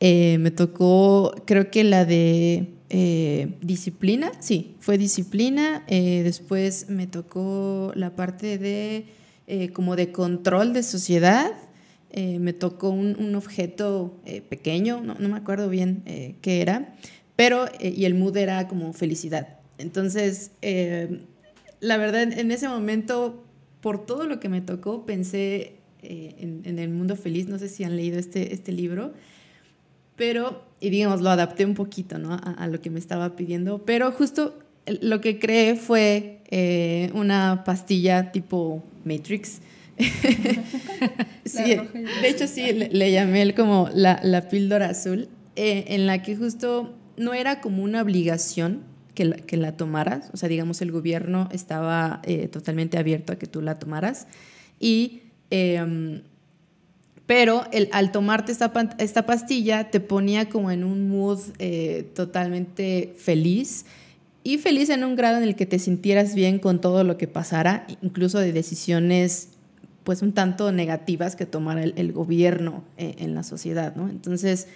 Eh, me tocó, creo que la de eh, disciplina, sí, fue disciplina. Eh, después me tocó la parte de como de control de sociedad. me tocó un, objeto pequeño, no, no, me acuerdo bien qué era pero, eh, y el mood era como felicidad. Entonces, eh, la verdad, en ese momento, por todo lo que me tocó, pensé eh, en, el mundo feliz. No sé si han leído este, este libro, pero, y digamos, lo adapté un poquito, ¿no? A, lo que me estaba pidiendo, pero justo lo que creé fue una pastilla tipo Matrix. sí, de hecho, sí, le, llamé como la, la píldora azul, en la que justo no era como una obligación que la, que la tomaras, o sea, digamos, el gobierno estaba eh, totalmente abierto a que tú la tomaras. Y, em, pero el, al tomarte esta, esta, pastilla te ponía como en un mood eh, totalmente feliz y feliz en un grado en el que te sintieras bien con todo lo que pasara, incluso de decisiones pues un tanto negativas que tomara el, gobierno en, eh, en la sociedad, ¿no? Entonces,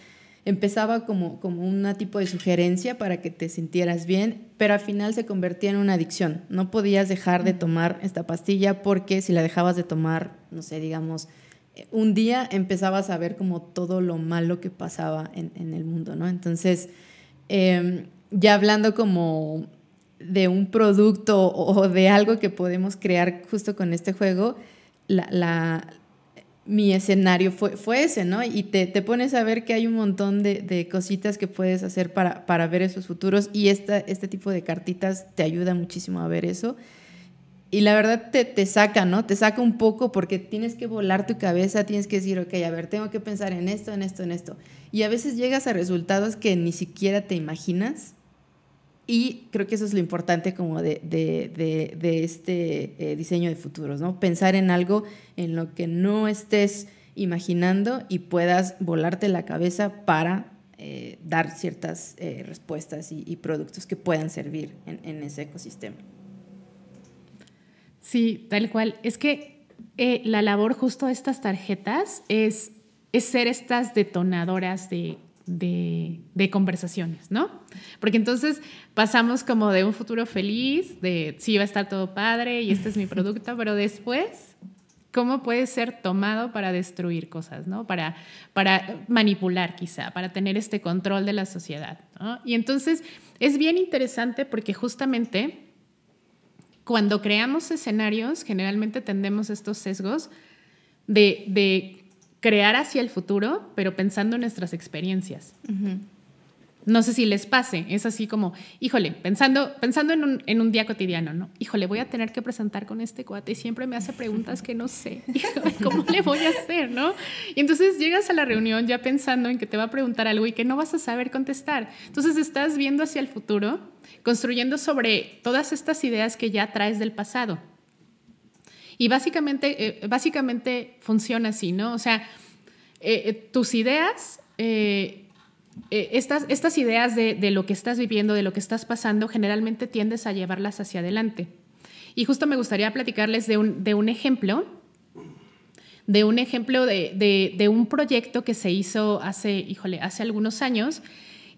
empezaba como, como una tipo de sugerencia para que te sintieras bien, pero al final se convertía en una adicción. No podías dejar de tomar esta pastilla porque si la dejabas de tomar, no sé, digamos, un día empezabas a ver como todo lo malo que pasaba en, el mundo, ¿no? Entonces, em, ya hablando como de un producto o de algo que podemos crear justo con este juego, la, mi escenario fue, fue ese, ¿no? Y te, pones a ver que hay un montón de, cositas que puedes hacer para, para ver esos futuros y esta, este tipo de cartitas te ayuda muchísimo a ver eso. Y la verdad te, te saca, ¿no? Te saca un poco porque tienes que volar tu cabeza, tienes que decir, ok, a ver, tengo que pensar en esto, en esto, en esto. Y a veces llegas a resultados que ni siquiera te imaginas. Y creo que eso es lo importante como de, de, este eh, diseño de futuros, ¿no? Pensar en algo en lo que no estés imaginando y puedas volarte la cabeza para eh, dar ciertas eh, respuestas y, productos que puedan servir en, ese ecosistema. Sí, tal cual. Es que la labor justo de estas tarjetas es, es ser estas detonadoras de, de, conversaciones, ¿no? Porque entonces pasamos como de un futuro feliz, de sí, va a estar todo padre y este es mi producto, pero después, ¿cómo puede ser tomado para destruir cosas, ¿no? Para, para manipular quizá, para tener este control de la sociedad, ¿no? Y entonces es bien interesante porque justamente cuando creamos escenarios, generalmente tendemos estos sesgos de, crear hacia el futuro, pero pensando en nuestras experiencias. No sé si les pase, es así como, híjole, pensando, pensando en, un, en un día cotidiano, ¿no? Híjole, voy a tener que presentar con este cuate y siempre me hace preguntas que no sé. ¿cómo le voy a hacer, no? Y entonces llegas a la reunión ya pensando en que te va a preguntar algo y que no vas a saber contestar. Entonces estás viendo hacia el futuro construyendo sobre todas estas ideas que ya traes del pasado. Y básicamente, eh, básicamente funciona así, ¿no? O sea, eh, eh, tus ideas, estas, estas ideas de, lo que estás viviendo, de lo que estás pasando, generalmente tiendes a llevarlas hacia adelante. Y justo me gustaría platicarles de un, de un ejemplo, de un ejemplo de, de, un proyecto que se hizo hace, híjole, hace algunos años,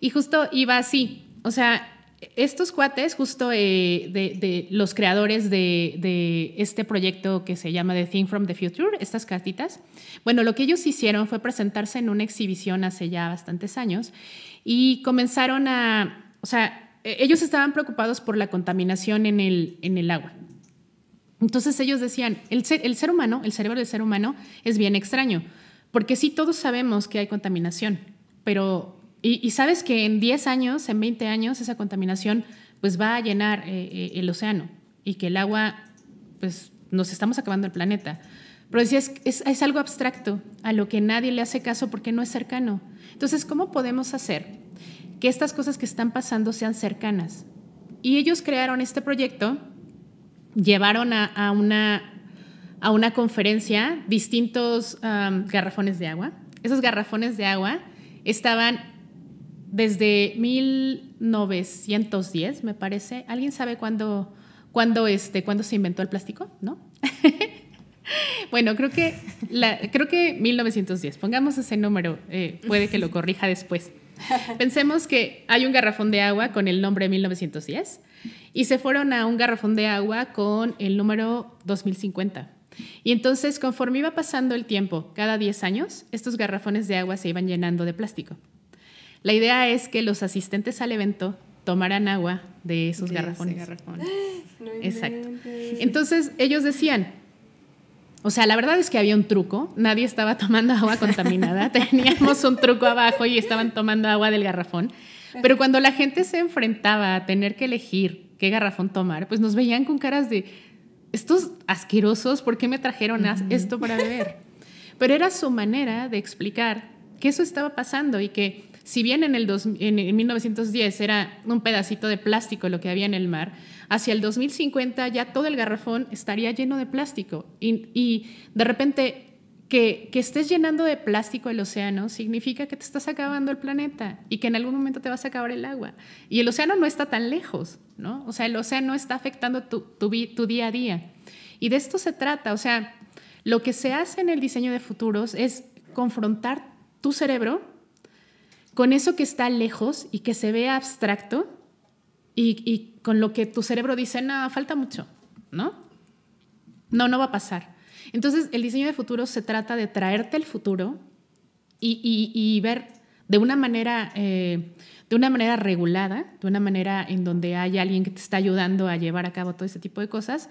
y justo iba así, o sea, estos cuates, justo eh, de, los creadores de, este proyecto que se llama The Thing from the Future, estas cartitas, bueno, lo que ellos hicieron fue presentarse en una exhibición hace ya bastantes años y comenzaron a, o sea, e, ellos estaban preocupados por la contaminación en el, agua. Entonces ellos decían, el el ser humano, el cerebro del ser humano es bien extraño, porque sí todos sabemos que hay contaminación, pero y, sabes que en 10 años, en 20 años, esa contaminación pues va a llenar eh, eh, el océano y que el agua, pues nos estamos acabando el planeta. Pero decías, es, es, algo abstracto, a lo que nadie le hace caso porque no es cercano. Entonces, ¿cómo podemos hacer que estas cosas que están pasando sean cercanas? Y ellos crearon este proyecto, llevaron a, una, a una conferencia distintos garrafones de agua. Esos garrafones de agua estaban desde 1910, me parece. ¿Alguien sabe cuándo, cuándo, este, cuándo se inventó el plástico? ¿No? bueno, creo que, creo que 1910. Pongamos ese número, eh, puede que lo corrija después. Pensemos que hay un garrafón de agua con el nombre 1910 y se fueron a un garrafón de agua con el número 2050. Y entonces, conforme iba pasando el tiempo, cada 10 años, estos garrafones de agua se iban llenando de plástico. La idea es que los asistentes al evento tomaran agua de esos garrafones. Exacto. Entonces ellos decían, o sea, la verdad es que había un truco, nadie estaba tomando agua contaminada, teníamos un truco abajo y estaban tomando agua del garrafón, pero cuando la gente se enfrentaba a tener que elegir qué garrafón tomar, pues nos veían con caras de, estos asquerosos, ¿por qué me trajeron esto para beber? Pero era su manera de explicar que eso estaba pasando y que si bien en, el en 1910 era un pedacito de plástico lo que había en el mar, hacia el 2050 ya todo el garrafón estaría lleno de plástico. Y, de repente que, estés llenando de plástico el océano significa que te estás acabando el planeta y que en algún momento te vas a acabar el agua. Y el océano no está tan lejos, ¿no? O sea, el océano está afectando tu día a día. Y de esto se trata, o sea, lo que se hace en el diseño de futuros es confrontar tu cerebro con eso que está lejos y que se ve abstracto y, con lo que tu cerebro dice, no, falta mucho, ¿no? No, no va a pasar. Entonces, el diseño de futuro se trata de traerte el futuro y, ver de una manera... Eh, de una manera regulada, de una manera en donde hay alguien que te está ayudando a llevar a cabo todo ese tipo de cosas,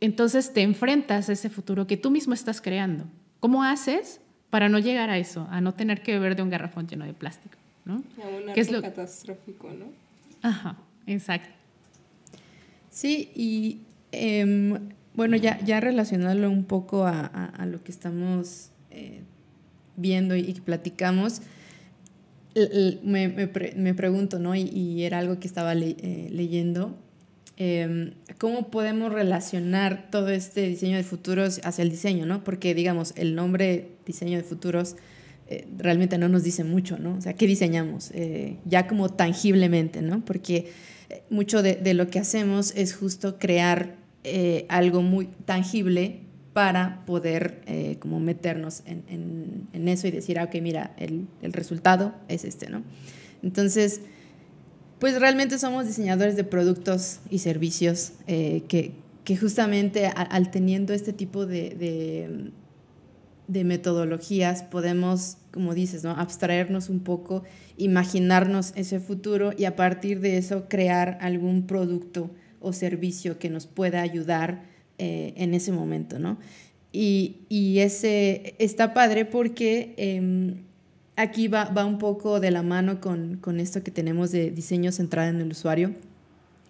entonces te enfrentas a ese futuro que tú mismo estás creando. ¿Cómo haces para no llegar a eso, a no tener que beber de un garrafón lleno de plástico? ¿no? A un es lo catastrófico, ¿no? Ajá, exacto. Sí, y em, bueno, ya, ya relacionarlo un poco a, lo que estamos eh, viendo y, platicamos, me, me, pregunto, ¿no? Y, era algo que estaba eh, leyendo, em, ¿cómo podemos relacionar todo este diseño de futuros hacia el diseño, ¿no? Porque, digamos, el nombre diseño de futuros eh, realmente no nos dice mucho, ¿no? O sea, ¿qué diseñamos? ya como tangiblemente, ¿no? Porque mucho de, de, lo que hacemos es justo crear eh, algo muy tangible para poder eh, como meternos en, en, eso y decir, ah, ok, mira, el, el, resultado es este, ¿no? Entonces, pues realmente somos diseñadores de productos y servicios eh, que, justamente al, teniendo este tipo de, metodologías podemos, como dices, ¿no? abstraernos un poco, imaginarnos ese futuro y a partir de eso crear algún producto o servicio que nos pueda ayudar eh, en ese momento, ¿no? Y, y, ese está padre porque em, aquí va, va, un poco de la mano con, con, esto que tenemos de diseño centrado en el usuario,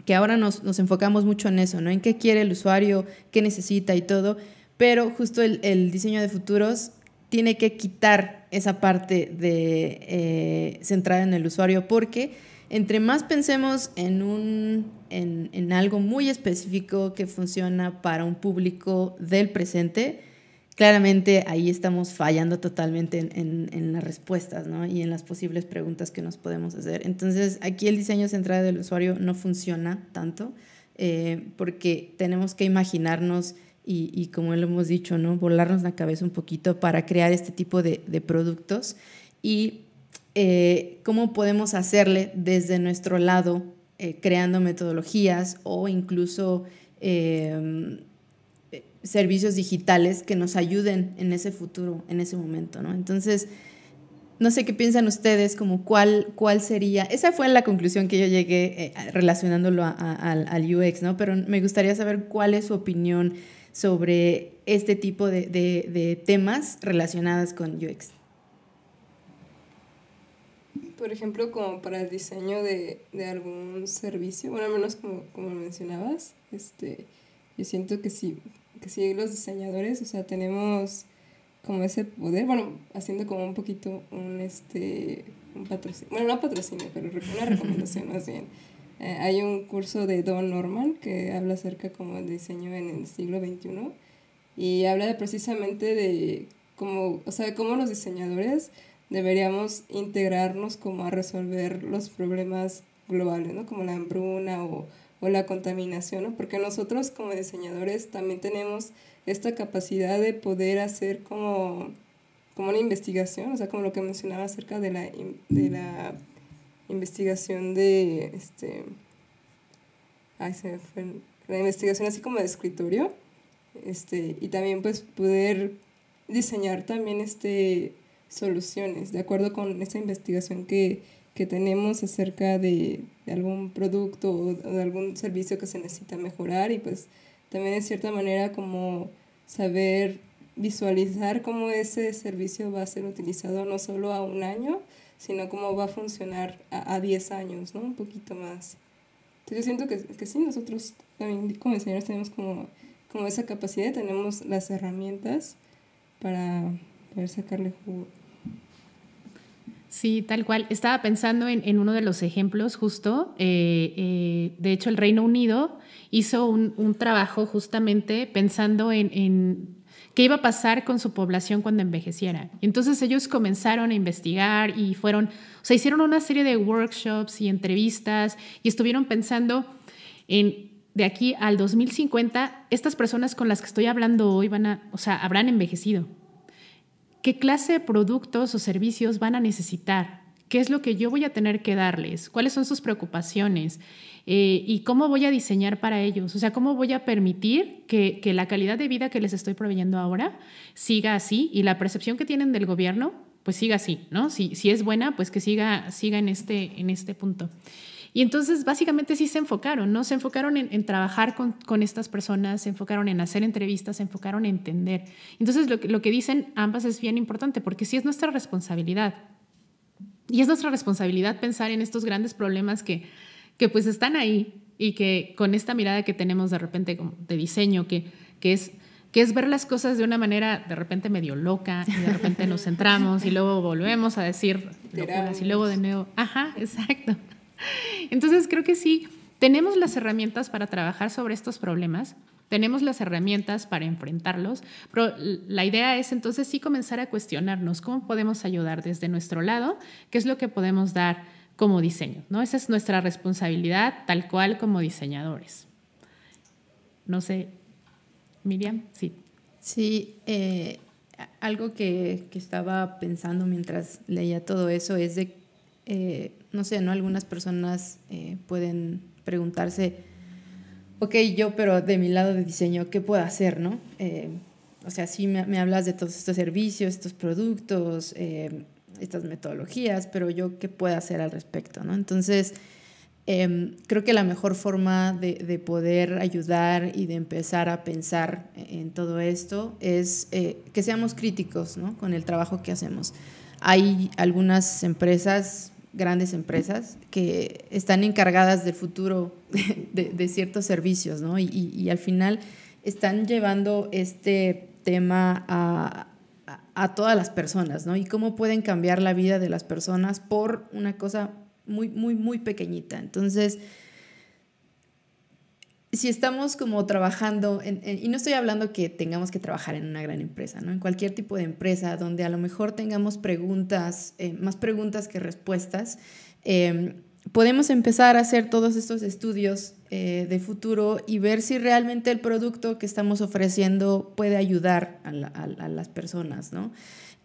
que ahora nos, nos, enfocamos mucho en eso, ¿no? En qué quiere el usuario, qué necesita y todo, pero justo el, el diseño de futuros tiene que quitar esa parte de eh, centrada en el usuario porque entre más pensemos en, un, en, algo muy específico que funciona para un público del presente, claramente ahí estamos fallando totalmente en, las respuestas y en las posibles preguntas que nos podemos hacer. Entonces, aquí el diseño centrado del usuario no funciona tanto eh, porque tenemos que imaginarnos y, como lo hemos dicho, ¿no? volarnos la cabeza un poquito para crear este tipo de, productos y eh, cómo podemos hacerle desde nuestro lado, eh, creando metodologías o incluso servicios digitales que nos ayuden en ese futuro, en ese momento, ¿no? Entonces, no sé qué piensan ustedes, como cuál, cuál sería, esa fue la conclusión que yo llegué eh, relacionándolo al UX, ¿no? Pero me gustaría saber cuál es su opinión sobre este tipo de, de, de temas relacionados con UX por ejemplo, como para el diseño de, de algún servicio, bueno, al menos como, como mencionabas, este, yo siento que sí, que sí los diseñadores, o sea, tenemos como ese poder, bueno, haciendo como un poquito un, este, un patrocinio, bueno, no patrocinio, pero una recomendación más bien. Eh, hay un curso de Don Norman que habla acerca como el diseño en el siglo XXI y habla de precisamente de cómo, o sea, cómo los diseñadores deberíamos integrarnos como a resolver los problemas globales, ¿no? Como la hambruna o, o la contaminación, ¿no? Porque nosotros como diseñadores también tenemos esta capacidad de poder hacer como, como una investigación, o sea, como lo que mencionaba acerca de la, de la investigación de, este, se fue, la investigación así como de escritorio, este, y también pues poder diseñar también este soluciones, de acuerdo con esa investigación que, que tenemos acerca de, de, algún producto o de algún servicio que se necesita mejorar y pues también de cierta manera como saber visualizar cómo ese servicio va a ser utilizado no solo a un año, sino cómo va a funcionar a 10 años, ¿no? Un poquito más. Entonces yo siento que, que sí, nosotros también como diseñadores tenemos como, como esa capacidad, tenemos las herramientas para poder sacarle jugo. Sí, tal cual. Estaba pensando en, uno de los ejemplos justo. Eh, eh, de hecho, el Reino Unido hizo un, trabajo justamente pensando en, qué iba a pasar con su población cuando envejeciera. Entonces ellos comenzaron a investigar y fueron, o sea, hicieron una serie de workshops y entrevistas y estuvieron pensando en de aquí al 2050, estas personas con las que estoy hablando hoy van a, o sea, habrán envejecido qué clase de productos o servicios van a necesitar, qué es lo que yo voy a tener que darles, cuáles son sus preocupaciones eh, y cómo voy a diseñar para ellos, o sea, cómo voy a permitir que, que, la calidad de vida que les estoy proveyendo ahora siga así y la percepción que tienen del gobierno, pues siga así, ¿no? Si, si es buena, pues que siga, siga en, este, en este punto. Y entonces básicamente sí se enfocaron, ¿no? Se enfocaron en, trabajar con, con, estas personas, se enfocaron en hacer entrevistas, se enfocaron en entender. Entonces lo, lo que dicen ambas es bien importante porque sí es nuestra responsabilidad. Y es nuestra responsabilidad pensar en estos grandes problemas que, que pues están ahí y que con esta mirada que tenemos de repente de diseño, que, que, es, que es ver las cosas de una manera de repente medio loca y de repente nos centramos y luego volvemos a decir locuras y luego de nuevo, ajá, exacto. Entonces creo que sí, tenemos las herramientas para trabajar sobre estos problemas, tenemos las herramientas para enfrentarlos, pero la idea es entonces sí comenzar a cuestionarnos cómo podemos ayudar desde nuestro lado, qué es lo que podemos dar como diseño, ¿no? Esa es nuestra responsabilidad tal cual como diseñadores. No sé, Miriam, sí. Sí, eh, algo que, estaba pensando mientras leía todo eso es de, eh, no sé, ¿no? Algunas personas eh, pueden preguntarse, ok, yo, pero de mi lado de diseño, ¿qué puedo hacer, no? Eh, o sea, sí me, hablas de todos estos servicios, estos productos, eh, estas metodologías, pero yo, ¿qué puedo hacer al respecto, no? Entonces, em, creo que la mejor forma de, de, poder ayudar y de empezar a pensar en todo esto es eh, que seamos críticos, ¿no? Con el trabajo que hacemos. Hay algunas empresas grandes empresas que están encargadas del futuro de, ciertos servicios, ¿no? Y, al final están llevando este tema a, a, todas las personas, ¿no? Y cómo pueden cambiar la vida de las personas por una cosa muy, muy, muy pequeñita. Entonces, si estamos como trabajando, y no estoy hablando que tengamos que trabajar en una gran empresa, ¿no? En cualquier tipo de empresa donde a lo mejor tengamos preguntas, eh, más preguntas que respuestas, em, podemos empezar a hacer todos estos estudios eh, de futuro y ver si realmente el producto que estamos ofreciendo puede ayudar a, las personas, ¿no?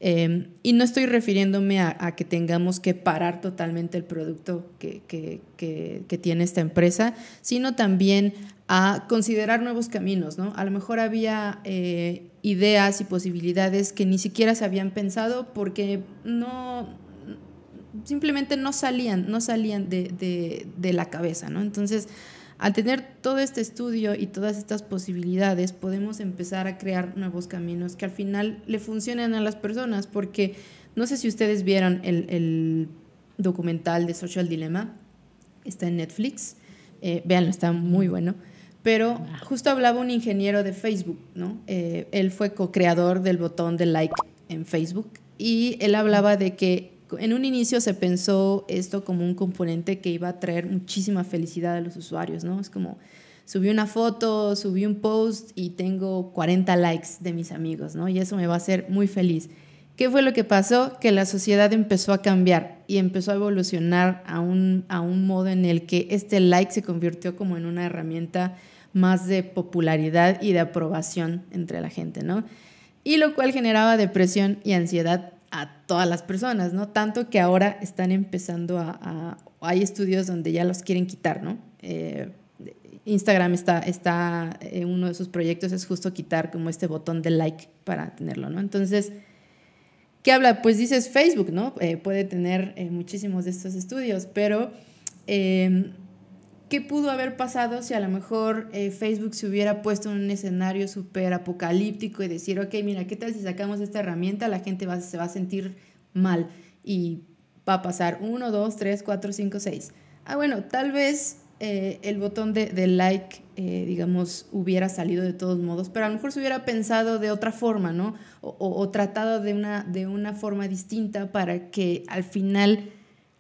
Y no estoy refiriéndome a, que tengamos que parar totalmente el producto que, que, que, tiene esta empresa, sino también a considerar nuevos caminos, ¿no? A lo mejor había eh, ideas y posibilidades que ni siquiera se habían pensado porque no, simplemente no salían, no salían de, de, la cabeza, ¿no? Entonces, al tener todo este estudio y todas estas posibilidades, podemos empezar a crear nuevos caminos que al final le funcionen a las personas, porque no sé si ustedes vieron el, documental de Social Dilemma, está en Netflix, eh, véanlo, está muy bueno, pero justo hablaba un ingeniero de Facebook, ¿no? Eh, él fue co-creador del botón de like en Facebook y él hablaba de que en un inicio se pensó esto como un componente que iba a traer muchísima felicidad a los usuarios, ¿no? Es como, subí una foto, subí un post y tengo 40 likes de mis amigos, ¿no? Y eso me va a hacer muy feliz. ¿Qué fue lo que pasó? Que la sociedad empezó a cambiar y empezó a evolucionar a un, a un modo en el que este like se convirtió como en una herramienta más de popularidad y de aprobación entre la gente, ¿no? Y lo cual generaba depresión y ansiedad a todas las personas, ¿no? Tanto que ahora están empezando a, hay estudios donde ya los quieren quitar, ¿no? Eh, Instagram está, está eh, uno de sus proyectos es justo quitar como este botón de like para tenerlo, ¿no? Entonces, ¿qué habla? Pues dices Facebook, ¿no? Eh, puede tener muchísimos de estos estudios, pero ¿Qué pudo haber pasado si a lo mejor eh, Facebook se hubiera puesto en un escenario súper apocalíptico y decir, ok, mira, ¿qué tal si sacamos esta herramienta? La gente va, se va a sentir mal y va a pasar 1, 2, 3, 4, 5, 6. Ah, bueno, tal vez eh, el botón de, like, eh, digamos, hubiera salido de todos modos, pero a lo mejor se hubiera pensado de otra forma, ¿no? O, o tratado de una, de una forma distinta para que al final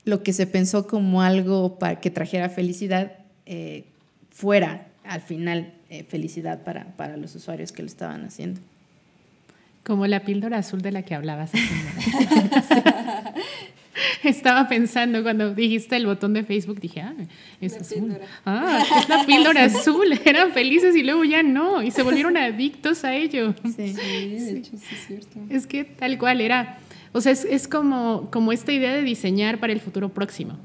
lo que se pensó como algo para que trajera felicidad eh, fuera al final eh, felicidad para, para, los usuarios que lo estaban haciendo. Como la píldora azul de la que hablabas. Estaba pensando cuando dijiste el botón de Facebook, dije, ah, es azul. Ah, es la píldora azul. Eran felices y luego ya no, y se volvieron adictos a ello. Sí, de hecho, sí es cierto. Es que tal cual era O sea, es, como, como esta idea de diseñar para el futuro próximo.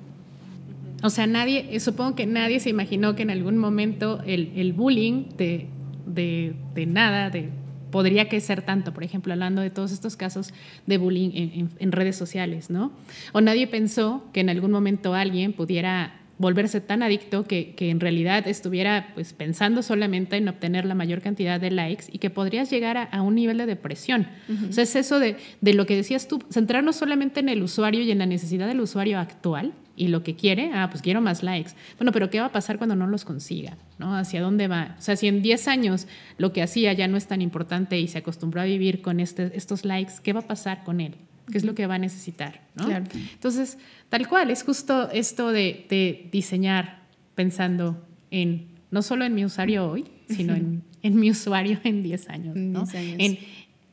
O sea, nadie, eh, supongo que nadie se imaginó que en algún momento el, bullying de, de, nada, de, podría que ser tanto, por ejemplo, hablando de todos estos casos de bullying en, en, redes sociales, ¿no? O nadie pensó que en algún momento alguien pudiera volverse tan adicto que, en realidad estuviera pues, pensando solamente en obtener la mayor cantidad de likes y que podrías llegar a, un nivel de depresión. O sea, es eso de, de, lo que decías tú, centrarnos solamente en el usuario y en la necesidad del usuario actual y lo que quiere, ah, pues quiero más likes. Bueno, pero ¿qué va a pasar cuando no los consiga? ¿no? ¿Hacia dónde va? O sea, si en 10 años lo que hacía ya no es tan importante y se acostumbró a vivir con este, estos likes, ¿qué va a pasar con él? ¿Qué es lo que va a necesitar? ¿no? Entonces, Tal cual, es justo esto de, diseñar pensando en no solo en mi usuario hoy, sino en, mi usuario en 10 años. ¿no? En,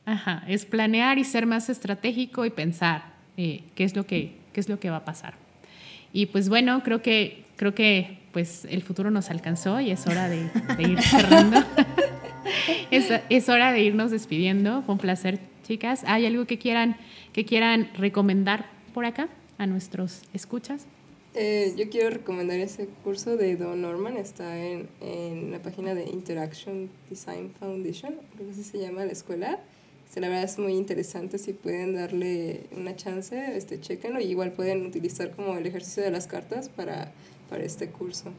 ajá, es planear y ser más estratégico y pensar eh, qué, es lo que, qué es lo que va a pasar. Y pues bueno, creo que, creo que pues el futuro nos alcanzó y es hora de, ir cerrando. es, es, hora de irnos despidiendo. Fue un placer, chicas. ¿Hay algo que quieran, que quieran recomendar por acá? a nuestros escuchas? Eh, yo quiero recomendar ese curso de Don Norman, está en, en, la página de Interaction Design Foundation, creo que así se llama la escuela. Este, la verdad es muy interesante, si pueden darle una chance, este, chequenlo y igual pueden utilizar como el ejercicio de las cartas para, para este curso.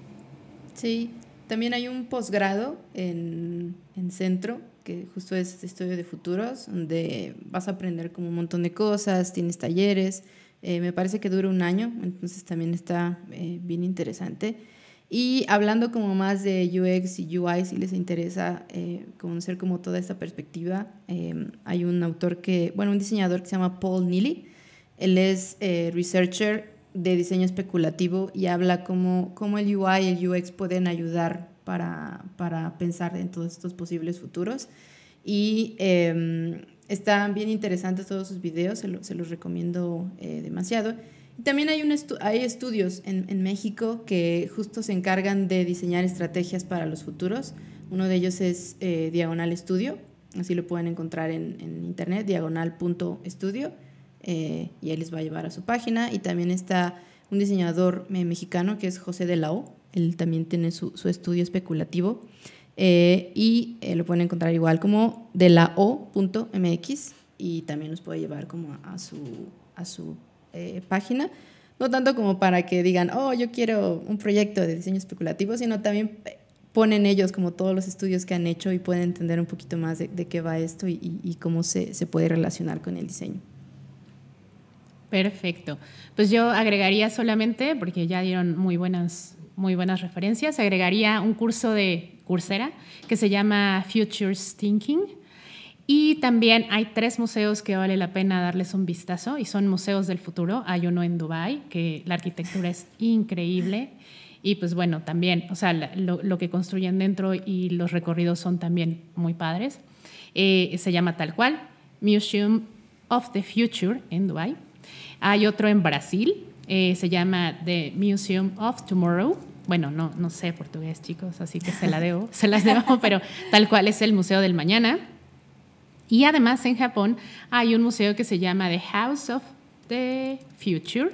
Sí, también hay un posgrado en, en centro que justo es estudio de futuros, donde vas a aprender como un montón de cosas, tienes talleres, eh, me parece que dura un año, entonces también está eh, bien interesante. Y hablando como más de UX y UI, si les interesa eh, conocer como toda esta perspectiva, hay un autor que, bueno, un diseñador que se llama Paul Neely. Él es researcher de diseño especulativo y habla cómo, cómo el UI y el UX pueden ayudar para, pensar en todos estos posibles futuros. Y em, están bien interesantes todos sus videos, se, los recomiendo eh, demasiado. Y también hay, un hay estudios en, México que justo se encargan de diseñar estrategias para los futuros. Uno de ellos es eh, Diagonal Estudio, así lo pueden encontrar en, en internet, diagonal.estudio, eh, y ahí les va a llevar a su página. Y también está un diseñador mexicano que es José de la él también tiene su, su estudio especulativo. Eh, y eh, lo pueden encontrar igual como de la o.mx y también nos puede llevar como a su, a su eh, página. No tanto como para que digan, oh, yo quiero un proyecto de diseño especulativo, sino también ponen ellos como todos los estudios que han hecho y pueden entender un poquito más de, qué va esto y, y cómo se, se, puede relacionar con el diseño. Perfecto. Pues yo agregaría solamente, porque ya dieron muy buenas, muy buenas referencias, agregaría un curso de Coursera, que se llama Futures Thinking. Y también hay tres museos que vale la pena darles un vistazo y son museos del futuro. Hay uno en Dubai que la arquitectura es increíble y pues bueno, también, o sea, lo, que construyen dentro y los recorridos son también muy padres. Eh, se llama tal cual, Museum of the Future en Dubai. Hay otro en Brasil, eh, se llama The Museum of Tomorrow bueno, no, no sé portugués, chicos, así que se, la debo, se las debo, pero tal cual es el Museo del Mañana. Y además en Japón hay un museo que se llama The House of the Future,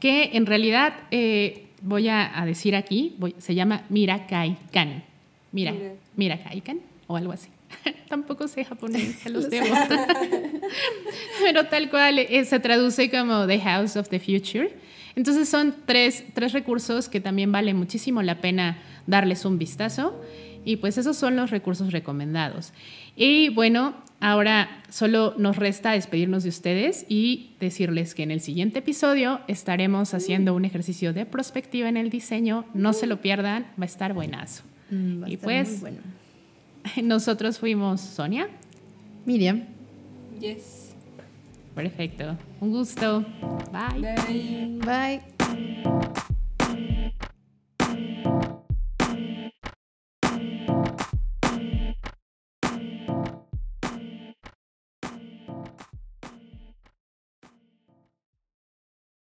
que en realidad eh, voy a, decir aquí, se llama Mirakaikan. Mira, Mirakaikan o algo así. Tampoco sé japonés, se los debo. Pero tal cual eh, se traduce como The House of the Future. Entonces son tres, tres recursos que también vale muchísimo la pena darles un vistazo. Y pues esos son los recursos recomendados. Y bueno, ahora solo nos resta despedirnos de ustedes y decirles que en el siguiente episodio estaremos haciendo un ejercicio de prospectiva en el diseño. No se lo pierdan, va a estar buenazo. Mm, y pues, bueno. nosotros fuimos Sonia, Miriam. Yes. Perfecto. Un gusto. Bye. Bye. Bye.